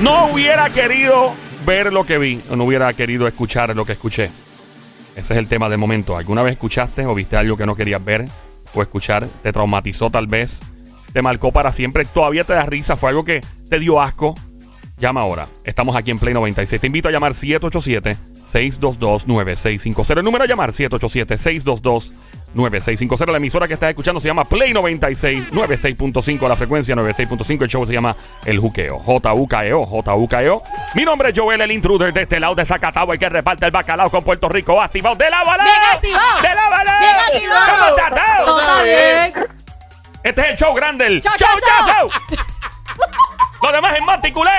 No hubiera querido ver lo que vi, no hubiera querido escuchar lo que escuché. Ese es el tema del momento. ¿Alguna vez escuchaste o viste algo que no querías ver o escuchar? ¿Te traumatizó tal vez? ¿Te marcó para siempre? ¿Todavía te da risa? ¿Fue algo que te dio asco? Llama ahora. Estamos aquí en Play 96. Te invito a llamar 787-622-9650. El número a llamar 787-622-9650. La emisora que estás escuchando se llama Play 96, 96.5 la frecuencia, 96.5. El show se llama El Juqueo. J-U-K-E-O, J-U-K-E-O. Mi nombre es Joel, el intruder de este lado de Zacatau, el que reparte el bacalao con Puerto Rico. Activado de la bala. Bien activado. De la bala. Bien activado. ¿Cómo estás? Todo bien. Este es el show grande, el Show show chazo. chazo. Lo demás es manticulé.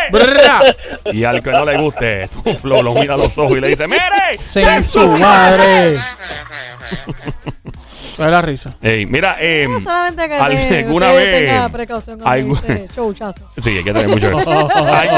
Y al que no le guste, tu flow lo mira a los ojos y le dice, ¡Mire! Sin su madre. ¿Cuál es la risa? Ey, mira, eh, No, solamente que al- te, alguna usted vez- tenga precaución con algu- este showchazo. Sí, hay que tener mucho. Ay,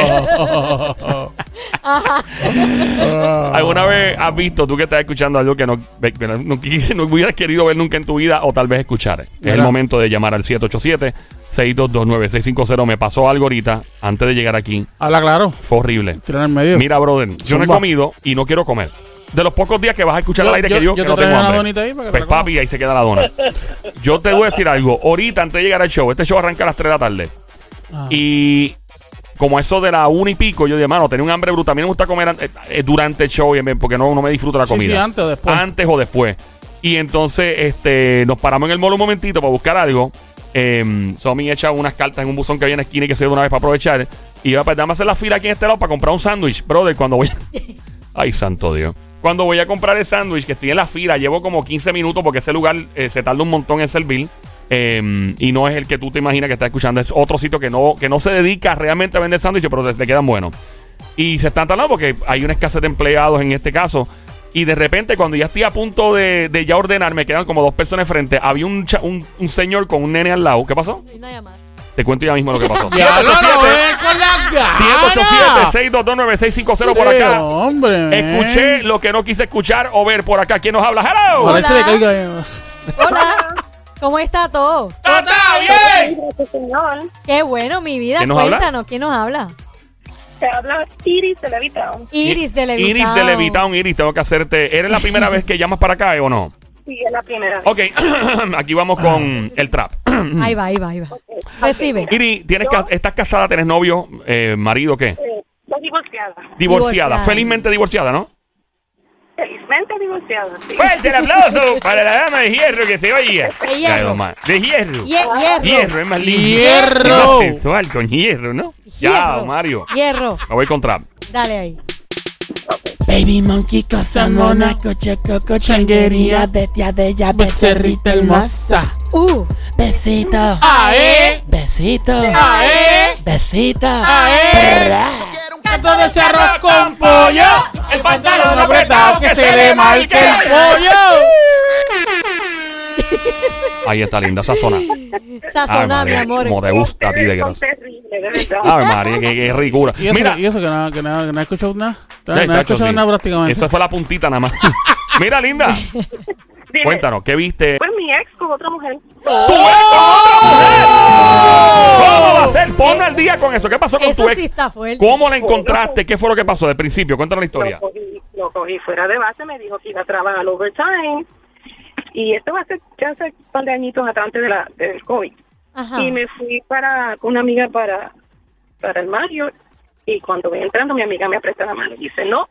¿Alguna vez has visto, tú que estás escuchando algo que no, que no, no- no hubieras querido ver nunca en tu vida o tal vez escuchar? Es el momento de llamar al 787-622-9650. Me pasó algo ahorita, antes de llegar aquí. Habla claro. Fue horrible. Tira en el medio. Mira, brother, yo no he Zumba. comido y no quiero comer. De los pocos días que vas a escuchar Yo- al aire yo- que digo yo que te no tengo una hambre. donita ahí para que Pues te la papi, ahí se queda la dona. Yo te voy a decir algo. Ahorita, antes de llegar al show, este show arranca a las 3 de la tarde. Ah. Y como eso de la 1 y pico, yo dije, mano, tenía un hambre brutal. A mí me gusta comer eh, eh, durante el show porque no, no me disfruto la comida. sí, antes o después. Antes o después. Y entonces este, nos paramos en el mall un momentito para buscar algo. Eh, Somi echa unas cartas en un buzón que había en la esquina y que se dio una vez para aprovechar. Y iba pues, dame hacer la fila aquí en este lado para comprar un sándwich. Brother, cuando voy. Ay, santo Dios. Cuando voy a comprar el sándwich, que estoy en la fila, llevo como 15 minutos porque ese lugar eh, se tarda un montón en servir. eh, y no es el que tú te imaginas que estás escuchando. Es otro sitio que no, que no se dedica realmente a vender sándwiches, pero te, quedan buenos. Y se están tardando porque hay una escasez de empleados en este caso. Y de repente, cuando ya estoy a punto de, de ya ordenar, me quedan como dos personas frente. Había un, un, un señor con un nene al lado. ¿Qué pasó? Te cuento ya mismo lo que pasó. Ya lo 787 ves con las ganas. 787-622-9650 por acá. hombre. Escuché lo que no quise escuchar o ver por acá. ¿Quién nos habla? ¡Hello! Parece Hola. que caiga ahí. Hola. ¿Cómo está todo? ¡Está bien! Qué bueno, mi vida. ¿Quién nos habla? Cuéntanos, ¿quién nos habla? Te habla Iris de Levitown. Iris de Levitown. Iris de Levitown. Iris, tengo que hacerte. ¿Eres la primera vez que llamas para acá eh, o no? Sí, es la primera. Ok, aquí vamos con el trap. Ahí va, ahí va, ahí va. Recibe. Iris, ¿tienes ca- ¿estás casada? ¿Tienes novio? Eh, ¿Marido qué? Eh, Estoy divorciada. Divorciada. Divorciada. Felizmente divorciada, ¿no? Felizmente divorciada, sí. Fuerte el aplauso para la dama de hierro que se oye. De hierro. Ay, mamá. De hierro. Hie- hierro. Hierro, es más lindo. Hierro. Es más sexual con hierro, ¿no? Ya, Hierro. Mario. Hierro. Me voy con trap. Dale ahí. Baby monkey, cosa mona, coche, coco, changuería, bestia bella, becerrita hermosa. Uh. Besito, ¡Ae! besito, ¡Ae! besito. ¡Ae! Ra. Canto de ese arroz con pollo. El pantalón apretado que se le marque el pollo. Ahí está linda, sazona. Sazona, Ay, mi amor. Como te gusta a ti de verdad. Ay, María, qué, qué ricura. ¿Y eso, Mira, y eso que nada, que nada, que no he escuchado nada? No he escuchado sí. nada prácticamente. Eso fue la puntita nada más. Mira, linda. Cuéntanos, ¿qué viste? Mi ex con otra mujer. ¿Cómo va a ser? Ponme al día con eso. ¿Qué pasó con Eso tu ex? sí está fuerte. ¿Cómo la encontraste? ¿Qué fue lo que pasó del principio? Cuéntanos la historia. Lo cogí, lo cogí fuera de base, me dijo que iba a trabajar overtime. Y esto va a ser ya hace un par de añitos atrás antes de la, del COVID. Ajá. Y me fui para con una amiga para, para el Mario. Y cuando voy entrando, mi amiga me aprieta la mano y dice, no,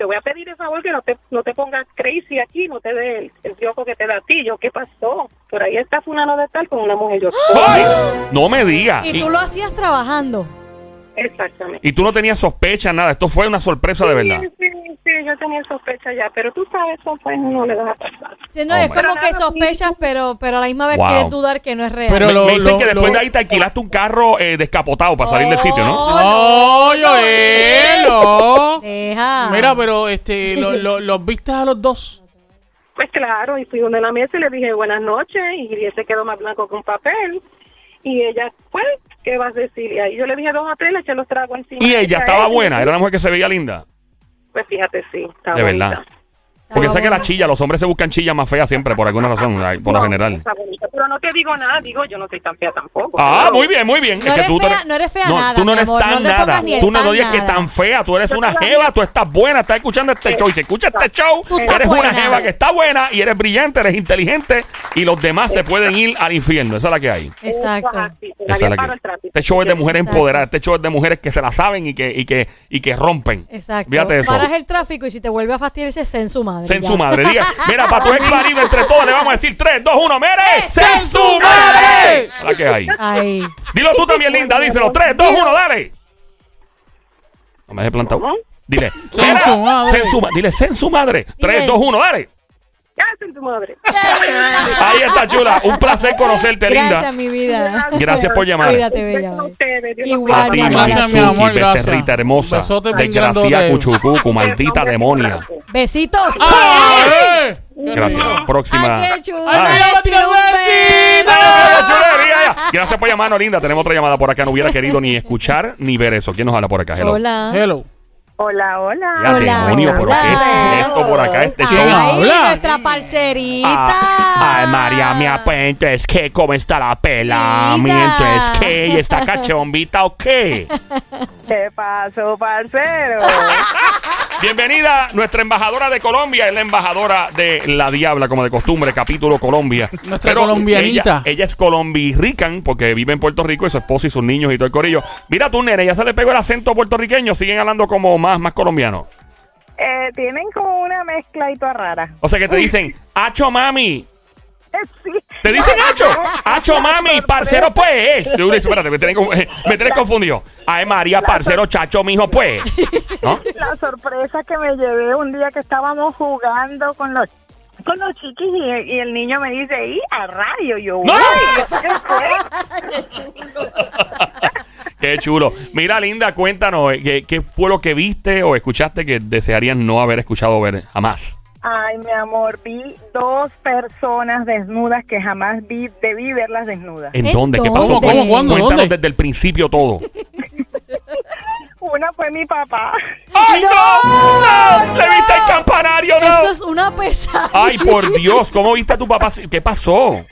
te voy a pedir el favor que no te, no te pongas crazy aquí, no te dé el, el dioco que te da a ti. Yo, ¿qué pasó? Por ahí está fulano de tal con una mujer. Yo, ¡Ay! No me digas. Y tú lo hacías trabajando. Exactamente. y tú no tenías sospecha, nada. Esto fue una sorpresa de verdad. Sí, sí, yo tenía sospecha ya, pero tú sabes, pues no le vas a pasar. Sí, no, Oh, es como que sospechas, pero, pero a la misma vez Wow. quieres dudar que no es real. Pero me, lo- me dicen lo- que después lo- de ahí te alquilaste un carro eh, descapotado para salir del sitio, ¿no? Oh, No, Joel, no. Deja. Mira, pero este, lo- lo- los viste a los dos. Pues claro, y fui donde la mesa y le dije buenas noches y él se quedó más blanco que un papel. Y ella, pues, ¿qué vas a decir? Y ahí yo le dije dos o tres, le eché los tragos encima. Y ella a estaba buena, era una mujer que se veía linda. Pues fíjate, sí, estaba De bonita. verdad. Porque sé que la chilla, los hombres se buscan chillas más feas siempre, por alguna razón, por lo No, general. está bonita, pero no te digo nada, digo, yo no soy tan fea tampoco. Ah, Pero- muy bien, muy bien. No Es que eres tú fea- no eres fea nada, Tú no eres amor, tan nada. Tú no digas que tan fea. Tú eres Yo una jeva, tú estás buena, estás escuchando este show. Y si escuchas este show, Tú eres una jeva que está buena y eres brillante, eres inteligente y los demás se pueden ir al infierno. Esa es la que hay. Exacto. Esa se es la que-. Este show es de mujeres Exacto. empoderadas. Este show es de mujeres que se la saben y que, y que, y que rompen. Exacto. Fíjate eso. Paras el tráfico y si te vuelve a fastidiar, ese en su madre. Sen ya. su madre. Diga, mira, para tu ex marido, entre todos le vamos a decir 3, 2, 1, ¡Mere! ¡Sen ¡Sen su madre! La que hay. Ay. Dilo tú también, linda. Díselo. 3, 2, 1, dale. No me dejes plantado. Dile. Sen su madre. sen su ma- Dile, sen su madre. 3, 2, 1, dale. ¿Qué hacen tu madre? Ahí está, chula. Un placer conocerte, Gracias, linda. mi vida. Gracias por llamar. Cuídate, bella. Igual, A ti, mi amor. Gracias, mi amor, gracias. becerrita hermosa. Besote Desgracia cuchucucu, maldita demonia. Besitos. ¡Ah, eh! Qué Gracias. Próxima. Ay, qué. ¡Ay! ¡Ay! Gracias por llamarnos, linda. Tenemos otra llamada por acá. No hubiera querido ni escuchar ni ver eso. ¿Quién nos habla por acá? Hello. Hola. Hello. Hola, hola. Ya, Hola, demonio, ¿pero hola. qué es esto por acá? Este ¿Quién show. Ay, habla? nuestra parcerita. Ah, ay, María, mía, pues entonces, ¿qué? ¿Cómo está la pela? Mía, entonces, ¿qué? ¿Y está cachombita o qué? ¿Qué pasó, parcero? Bienvenida, nuestra embajadora de Colombia, es la embajadora de La Diabla, como de costumbre, capítulo Colombia. Nuestra colombianita. Ella, ella es colombirican, porque vive en Puerto Rico, y su esposo y sus niños y todo el corillo. Mira tú, nene, ya se le pegó el acento puertorriqueño, siguen hablando como más, más colombiano. Eh, tienen como una mezcla y toda rara. O sea que te dicen, Acho mami. Sí. Te dicen Acho, Acho mami, parcero pues. Yo digo, espérate, me tenés, eh, me tenés confundido. Ay María, parcero, chacho, mijo pues. ¿No? La sorpresa que me llevé un día que estábamos jugando con los con los chiquis y, y el niño me dice, y a radio, yo, ¡No! "Uy, ¿qué fue?". Qué chulo. Mira, Linda, cuéntanos, eh, ¿qué, qué fue lo que viste o escuchaste que desearías no haber escuchado ver jamás? Ay, mi amor, vi dos personas desnudas que jamás vi, debí verlas desnudas. ¿En ¿En dónde? ¿Qué pasó? ¿Cómo, cómo, cuándo, Cuéntanos dónde? desde el principio todo. Una fue mi papá. ¡Ay, no! ¡No! ¡Le viste el campanario, no! Eso es una pesadilla. ¡Ay, por Dios! ¿Cómo viste a tu papá? ¿Qué pasó?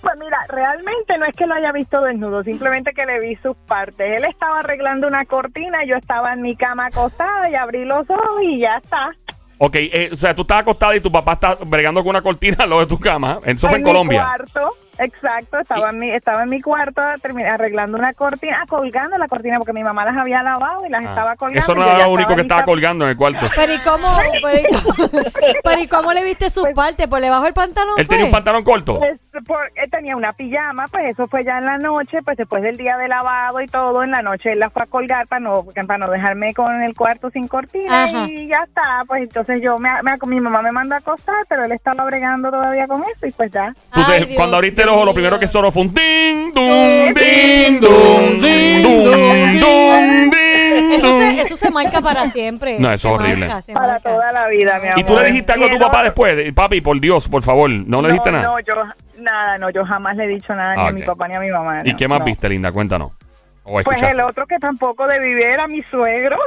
Pues mira, realmente no es que lo haya visto desnudo, simplemente que le vi sus partes. Él estaba arreglando una cortina, yo estaba en mi cama acostada y abrí los ojos y ya está. Ok, eh, o sea, tú estás acostada y tu papá está bregando con una cortina lado de tu cama. Eso fue en mi Colombia. cuarto, exacto, estaba en mi, estaba en mi cuarto arreglando una cortina, ah, colgando la cortina porque mi mamá las había lavado y las Ah, estaba colgando. Eso no era lo único que estaba colgando en el cuarto. Pero ¿y cómo, pero, ¿y cómo, pero ¿y cómo le viste sus partes? ¿Por debajo del pantalón Él fue? tenía un pantalón corto. Pues, por- él tenía una pijama, pues eso fue ya en la noche, pues después del día de lavado y todo, en la noche él la fue a colgar para no, para no dejarme con el cuarto sin cortina Ajá. y ya está, pues entonces yo, me, me- mi mamá me mandó a acostar, pero él estaba bregando todavía con eso y pues ya. Ay, Dios cuando abriste el ojo, lo primero que sonó fue un ding, dum, Ding, ding, dum, dum, ding, dum, dum, dum, ding, Eso dum. se, eso se marca para siempre. No, eso Se es horrible. marca, se Para marca. toda la vida, mi amor. ¿Y tú le dijiste algo a tu papá después? De- Papi, por Dios, por favor, ¿no le dijiste no, nada? No, yo, nada, no, yo jamás le he dicho nada ni Ah, a mi ok. papá ni a mi mamá. ¿Y no, qué más no. viste, linda? Cuéntanos. O Pues escuchaste. el otro que tampoco debí ver a mi suegro.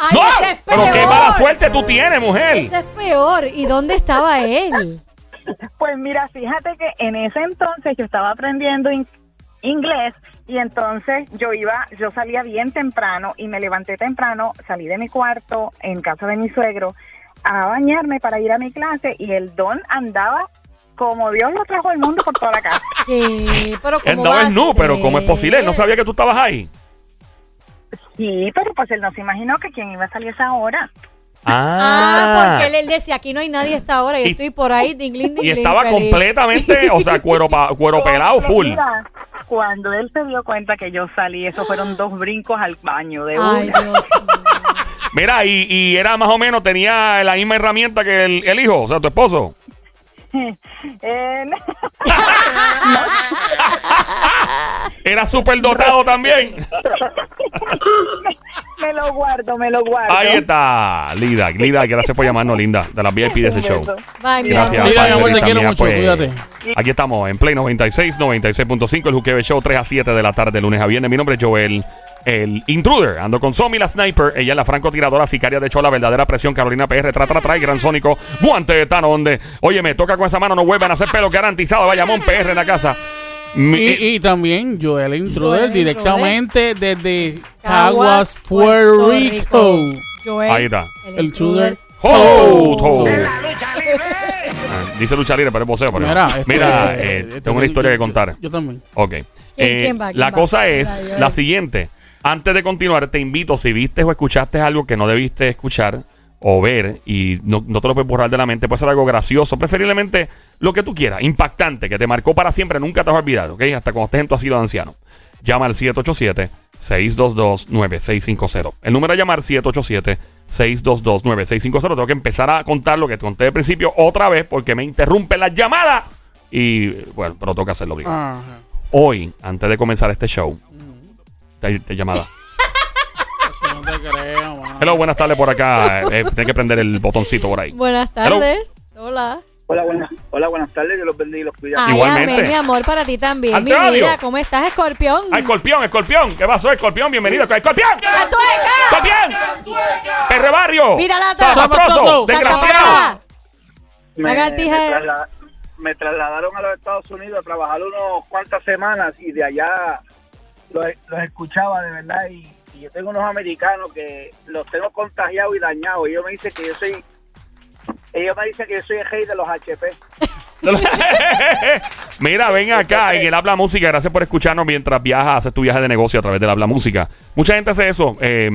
Ay, ¡No! ese es ¡Pero qué mala suerte tú tienes, mujer! Ese es peor. ¿Y dónde estaba él? Pues mira, fíjate que en ese entonces yo estaba aprendiendo in- inglés y entonces yo iba, yo salía bien temprano y me levanté temprano, salí de mi cuarto en casa de mi suegro a bañarme para ir a mi clase y el don andaba como Dios lo trajo al mundo por toda la casa. ¿Qué? Pero Él ¿cómo no va es a nu, pero? ¿cómo es posible? Él no sabía que tú estabas ahí. Sí, pero pues él no se imaginó que quién iba a salir a esa hora. Ah, porque él, él decía, aquí no hay nadie a esta hora y, Y- estoy por ahí, dinglín, Y dinglín, estaba feliz. completamente, o sea, cuero, pa- cuero pelado full. Mira, cuando él se dio cuenta que yo salí, eso fueron dos brincos al baño de Ay, una. Dios. Mira, y, y era más o menos, tenía la misma herramienta que el, el hijo, o sea, tu esposo. Eh, Era súper dotado también. me lo guardo, me lo guardo. Ahí está, Lida. Lida, gracias por llamarnos, Linda, de las VIP de ese show. Bye, Gracias. mi amor, te quiero mía, mucho, pues, cuídate. Aquí estamos en Play 96, 96.5, el Juquebe Show, 3 a 7 de la tarde, lunes a viernes. Mi nombre es Joel, el intruder. Ando con Somi, la sniper. Ella es la francotiradora sicaria de hecho la verdadera presión. Carolina PR, tra, tra, tra, y Gran Sónico. Guante de Tano, donde, oye, me toca con esa mano, no vuelvan a hacer pelo garantizado. Bayamón PR en la casa. Mi- Y, y también Joel Intruder Joel directamente desde Caguas, Puerto Rico. Joel, Ahí está. El. ¡Oh! Oh. Ah, Dice lucha libre, pero es voceo. pero- Mira, Mira, este, eh, este, tengo una historia yo- que contar. Yo también. Ok. Eh, quién va? ¿Quién la va? cosa es la siguiente. Antes de continuar, te invito, si viste o escuchaste algo que no debiste escuchar o ver y no, no te lo puedes borrar de la mente, puede ser algo gracioso, preferiblemente lo que tú quieras, impactante, que te marcó para siempre, nunca te vas a olvidar, ¿ok? Hasta cuando estés en tu asilo de anciano. Llama al 787-622-9650. El número a llamar 787-622-9650. Tengo que empezar a contar lo que te conté al principio otra vez porque me interrumpe la llamada. Y bueno, pero tengo que hacerlo. Ajá. Hoy, antes de comenzar este show, te, te llamada. No te creo, mano. Hello, buenas tardes por acá. Eh, Tienes que prender el botoncito por ahí. Buenas Hello. tardes. Hola. Hola, buenas, hola, buenas tardes. Dios los bendiga y los cuida. Ay, Igualmente. amén, mi amor, para ti también. Al Mi radio. vida, ¿cómo estás, escorpión? ¡Ay, escorpión, escorpión! ¿Qué pasó, escorpión? Bienvenido. ¡Escorpión! ¡La tueca! ¡Escorpión! ¡Perre barrio! Mira la tapa. ¡Zapastroso! Zapastroso. ¡Desgraciado! me, lagartija. me trasla- me trasladaron a los Estados Unidos a trabajar unos cuantas semanas y de allá los, los escuchaba de verdad y, y yo tengo unos americanos que los tengo contagiados y dañados. Ellos me dicen que yo soy ellos me dicen que yo soy el rey de los HP. Mira, ven acá en el Habla Música. Gracias por escucharnos mientras viajas, haces tu viaje de negocio a través del Habla Música. Mucha gente hace eso. eh,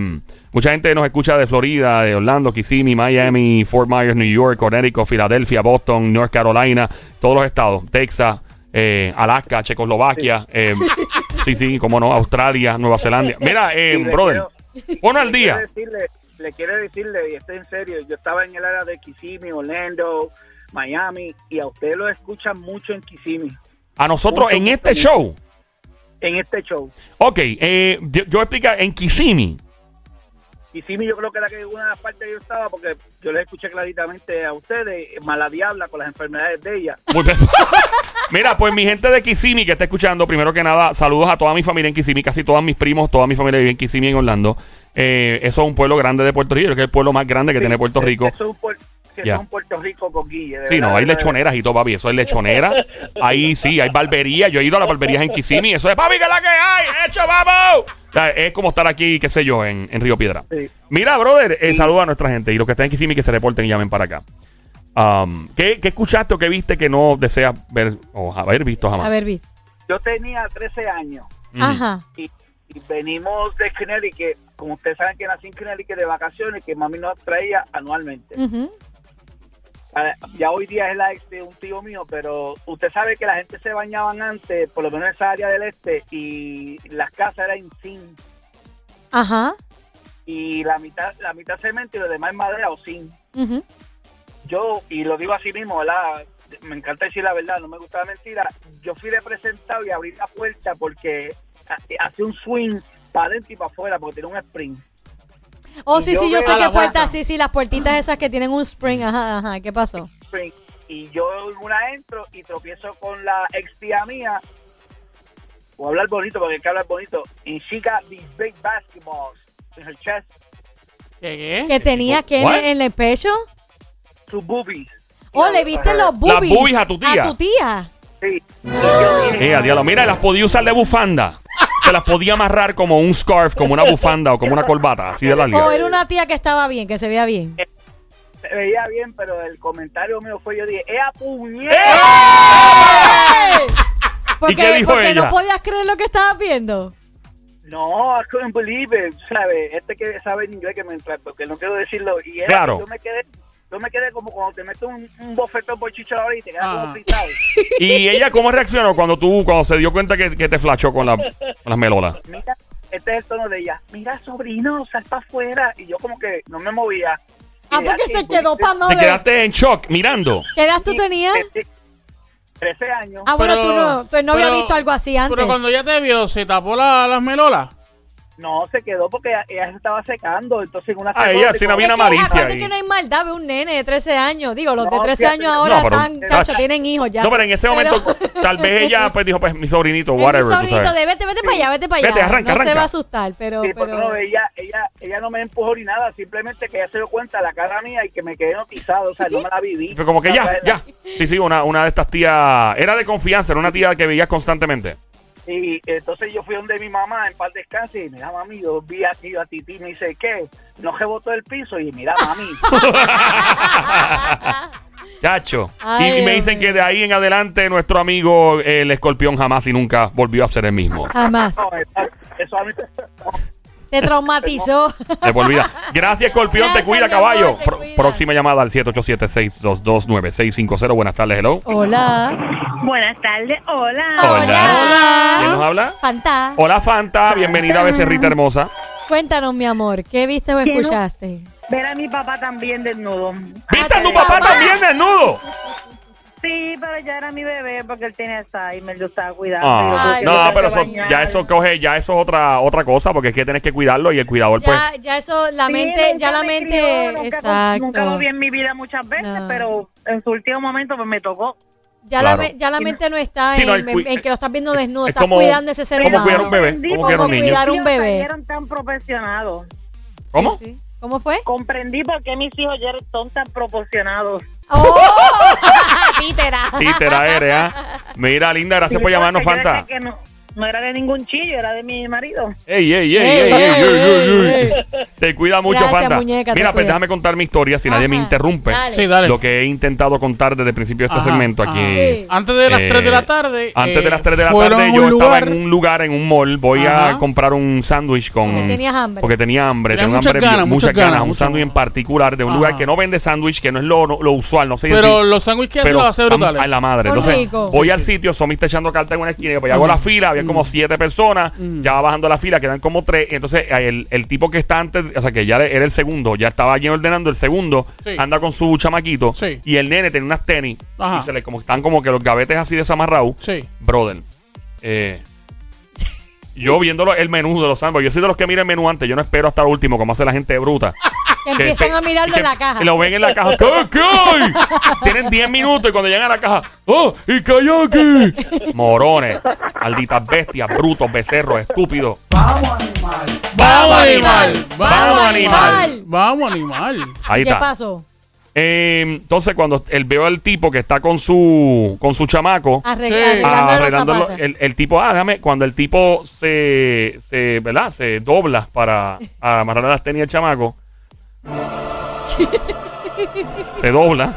mucha gente nos escucha de Florida, de Orlando, Kissimmee, Miami, Fort Myers, New York, Connecticut, Filadelfia, Boston, North Carolina, todos los estados. Texas, eh, Alaska, Checoslovaquia. eh, sí, sí, cómo no, Australia, Nueva Zelanda. Mira, eh, brother, quiero- pon al día. decirle, le quiero decirle, y estoy en serio, yo estaba en el área de Kissimmee, Orlando, Miami, y a ustedes lo escuchan mucho en Kissimmee, A nosotros en este show. en este show. Ok, eh, yo, yo voy a explicar en Kissimmee. Kissimmee yo creo que era que una de las partes que yo estaba, porque yo les escuché claritamente a ustedes, mala diabla con las enfermedades de ella. Muy bien. Mira, pues mi gente de Kissimmee que está escuchando, primero que nada, saludos a toda mi familia en Kissimmee, casi todos mis primos, toda mi familia vive en Kissimmee, en Orlando. Eh, eso es un pueblo grande de Puerto Rico, que es el pueblo más grande que tiene Puerto Rico. Eso es puer- que es un Puerto Rico de Sí, no, hay lechoneras y todo, papi. Eso es lechonera. Ahí sí, hay barberías. Yo he ido a las barberías en Kissimmee. Eso es, papi, que es la que hay. ¡Hecho, vamos! O sea, es como estar aquí, qué sé yo, en, en Río Piedra. Sí. Mira, brother, eh, saluda a nuestra gente. Y los que están en Kissimmee, que se reporten y llamen para acá. Um, ¿qué, qué escuchaste o qué viste que no deseas ver o haber visto jamás? A ver, Viz. Yo tenía 13 años Ujú. Ajá. y, y venimos de Connecticut, como ustedes saben que nací en Connecticut de vacaciones, que mami nos traía anualmente. Ah, Ya hoy día es la ex de un tío mío, pero usted sabe que la gente se bañaban antes, por lo menos en esa área del este, y las casas eran en zinc, Ajá. y la mitad, la mitad cemento y lo demás madera o zinc. Ujú. Yo, y lo digo así mismo, ¿verdad? Me encanta decir la verdad, no me gusta la mentira. Yo fui de presentado y abrí la puerta porque ha- hace un swing para adentro y para afuera porque tiene un spring. Oh, Y sí, yo sí, yo sé qué puerta. Sí, sí, las puertitas esas que tienen un spring. Ajá, ajá. ¿Qué pasó? spring. Y yo una entro y tropiezo con la ex tía mía. Voy a hablar bonito porque hay que hablar bonito. And she got these big basketballs in her chest, ¿Qué, Que qué? tenía que en el pecho. Sus boobies. Oh, le viste los boobies. boobies a tu tía. A tu tía. Sí. Y dije, Eh, diablo. Mira, las podía usar de bufanda. Se las podía amarrar como un scarf, como una bufanda o como una corbata, así de O larga. era una tía que estaba bien, que se veía bien. se veía bien, pero el comentario mío fue, yo dije, ¡Ea puñeta! ¡Eh! Porque, qué dijo porque ella? no podías creer lo que estabas viendo. No, I couldn't believe it, ¿sabes? Este que sabe en inglés que me entra, porque no quiero decirlo. Y era Claro. que yo me quedé, yo me quedé como cuando te metes un, un bofetón por chicho ahora y te quedas Ah. como fritado. ¿Y ella cómo reaccionó cuando tú, cuando se dio cuenta que, que te flashó con, la- con las melolas? Mira, este es el tono de ella. Mira, sobrino, sal para afuera. Y yo como que no me movía. Ah, porque se quedó pues, para Te de... quedaste en shock mirando. ¿Qué edad tú tenías? este, 13 años. Ah, bueno, Pero- tú no, tú no había pero- visto algo así antes. Pero cuando ya te vio, ¿se tapó la- las melolas? No, se quedó porque ella, se estaba secando. Entonces, en una Ah, ella sí no había una que malicia ahí. que no hay maldad, ve un nene de 13 años. Digo, los de No, 13 fíjate, años ahora no, pero- están, chacho, tienen hijos ya. No, pero en ese momento, tal vez ella pues dijo, pues mi sobrinito, Es mi whatever, tú sobrinito sabes. de vete, vete para allá, vete para allá. Vete, arranca, no se va a asustar, pero... Sí, pero... no, ella, ella, ella no me empujó ni nada, simplemente que ella se dio cuenta de la cara mía y que me quedé notizado, o sea, no me la viví. Fue como que ya, ya. Sí, sí, una, una de estas tías, era de confianza, era una tía que veías constantemente. Y entonces yo fui donde mi mamá en paz descanse y mira mami, yo vi aquí a Titi me dice, ¿qué? No rebotó el piso y mira mami. Chacho. Ay, y, y me dicen que de ahí en adelante nuestro amigo el escorpión jamás y nunca volvió a ser el mismo. Jamás. No, eso, eso a mí Te traumatizó. De por vida. Gracias, escorpión. Gracias, te cuida, amor, caballo. te Pro- cuida. próxima llamada al 787-622-9650. Buenas tardes, hello. Hola. Buenas tardes, hola. Hola. ¿Quién nos habla? Fanta. Hola, Fanta. Bienvenida a Becerrita Hermosa. Cuéntanos, mi amor, ¿qué viste o escuchaste? Ver a mi papá también desnudo. ¿Viste a tu papá. también desnudo? Sí, pero ya era mi bebé porque él tiene Alzheimer, yo estaba cuidando. Ah, Yo no, pero eso, ya eso coge, ya eso es otra, otra cosa, porque es que tienes que cuidarlo y el cuidador, pues. Ya, ya eso, la Sí, mente, ya la me mente, crió, nunca, exacto. Nunca lo vi en mi vida muchas veces, No. pero en su último momento pues me tocó. Ya, Claro. la, ya la mente no está Sí, no, en, el cui- en- en que lo estás viendo desnudo, es estás como- cuidando ese ser como humano. cuidar un bebé, como cuidar un niño. cuidar bebé. tan profesionados. ¿Cómo? Sí. ¿Cómo fue? Comprendí por qué mis hijos ya son tan proporcionados. ¡Oh! ¡Títera! Títera eres, ¿ah? Mira, linda, gracias por llamarnos, Fanta. que no, no era de ningún chillo, era de mi marido. Ey, ey, ey, Ey, ey, ey, ey, ey, ey, ey, ey. Te cuida mucho, Gracias, Fanta. muñeca, te Mira, pues cuida. déjame contar mi historia si nadie me Ajá, interrumpe. dale. Sí, dale. Lo que he intentado contar desde el principio de este Ajá, segmento ajá. aquí. Sí. Antes de las Eh, 3 de la tarde. Antes de eh, las 3 de la tarde yo estaba en un lugar, en un mall. Voy a Ajá. comprar un sándwich con... Porque tenías hambre. Porque tenía hambre. Tengo muchas hambre, ganas, muchas ganas. ganas, Un muchas sándwich en ganas. particular de un Ajá. lugar que no vende sándwich, que no es lo, lo usual. No sé Pero los sándwiches que hacen los hace están brutales. a la madre. Son Entonces, ricos. voy al sitio, Somi está echando carta en una esquina. y Pues hago Ajá. la fila, había como siete personas. Mm. Ya va bajando la fila, quedan como tres. y Entonces, el, el tipo que está antes, o sea, que ya era el segundo, ya estaba allí ordenando el segundo, Sí. anda con su chamaquito. Sí. Y el nene tiene unas tenis. Ajá. Y se le, como están como que los gavetes así desamarrados. Sí. Brother. Eh, yo viéndolo el menú de los sándwiches, yo soy de los que mira el menú antes, yo no espero hasta el último, como hace la gente bruta. Que empiezan a mirarlo que en la caja. Lo ven en la caja. ¿Qué, qué hay? Tienen 10 minutos y cuando llegan a la caja, ¡oh! ¡Y kayaki! Morones, malditas bestias, brutos, becerros, estúpidos. Vamos animal. Vamos, animal. Vamos animal. Ahí ¿Qué está. pasó? Eh, entonces, cuando él veo al tipo que está con su con su chamaco, Arreg- Sí. arreglándole ah, los arreglándolo, zapatos. el, el tipo, ah, déjame, cuando el tipo se, se, ¿verdad? Se dobla para amarrarle las tenis al chamaco, se dobla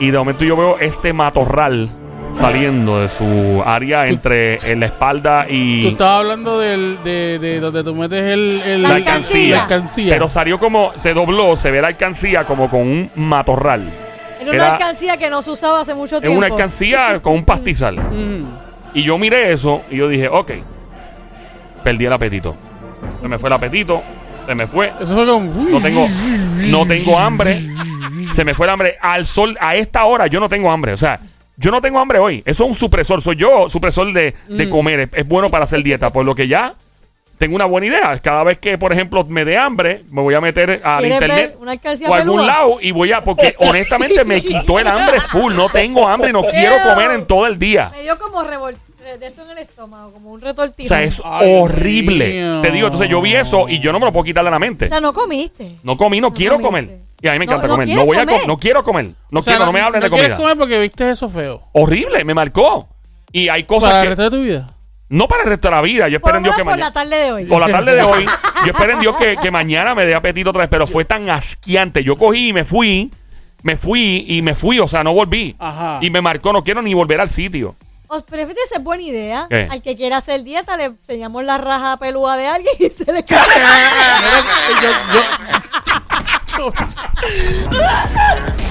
y de momento yo veo este matorral saliendo de su área entre eh, la espalda Tú y... estabas hablando del, de, de donde tú metes el, el- La la alcancía. alcancía. Pero salió como, se dobló, se ve la alcancía como con un matorral. Era una era- alcancía que no se usaba hace mucho Es tiempo. una alcancía con un pastizal. Mm. Y yo miré eso y yo dije, ok, perdí el apetito. Se me fue el apetito, se me fue. No tengo, no tengo hambre. Se me fue el hambre. Al sol, a esta hora yo no tengo hambre. O sea, yo no tengo hambre hoy. Eso es un supresor. Soy yo supresor de, de Mm. comer. Es, es bueno para hacer dieta. Por lo que ya tengo una buena idea. Cada vez que, por ejemplo, me dé hambre, me voy a meter al ¿Quieres internet o a algún lado y voy a, porque honestamente me quitó el hambre full. No tengo hambre y no quiero comer en todo el día. Me dio como revol- de eso en el estómago, como un O retortijón. sea, es Ay, horrible. mío. Te digo, entonces yo vi eso y yo no me lo puedo quitar de la mente. O sea, no comiste. No comí, no, No quiero comiste. comer. Y a mí me No- encanta no comer. No quieres voy a comer. co- no quiero comer. No O sea, quiero, no me hablen de no quieres comida. comer porque viste eso feo. Horrible, me marcó. Y hay Para cosas el que resto de tu vida. no para el resto de la vida. Yo Por espero lo en Dios menos que por mañana la tarde de hoy. por la tarde de hoy, yo espero en Dios que, que mañana me dé apetito otra vez, pero fue tan asqueante. Yo cogí y me fui, me fui y me fui, o sea, no volví. Ajá. Y me marcó, no quiero ni volver al sitio. ¿Os prefieres es buena idea? ¿Qué? Al que quiera hacer dieta, le enseñamos la raja pelúa de alguien y se le cae. Mira, yo, yo,